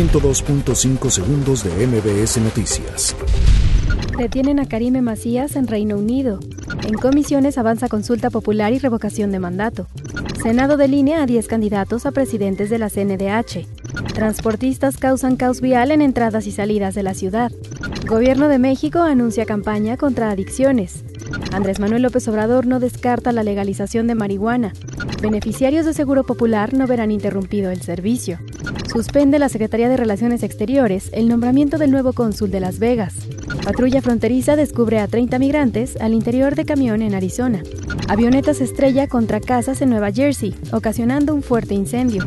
102.5 segundos de MBS Noticias. Detienen a Karime Macías en Reino Unido. En comisiones avanza consulta popular y revocación de mandato. Senado delinea a 10 candidatos a presidentes de la CNDH. Transportistas causan caos vial en entradas y salidas de la ciudad. Gobierno de México anuncia campaña contra adicciones. Andrés Manuel López Obrador no descarta la legalización de marihuana. Beneficiarios de Seguro Popular no verán interrumpido el servicio. Suspende la Secretaría de Relaciones Exteriores el nombramiento del nuevo cónsul de Las Vegas. Patrulla fronteriza descubre a 30 migrantes al interior de camión en Arizona. Avioneta se estrella contra casas en Nueva Jersey, ocasionando un fuerte incendio.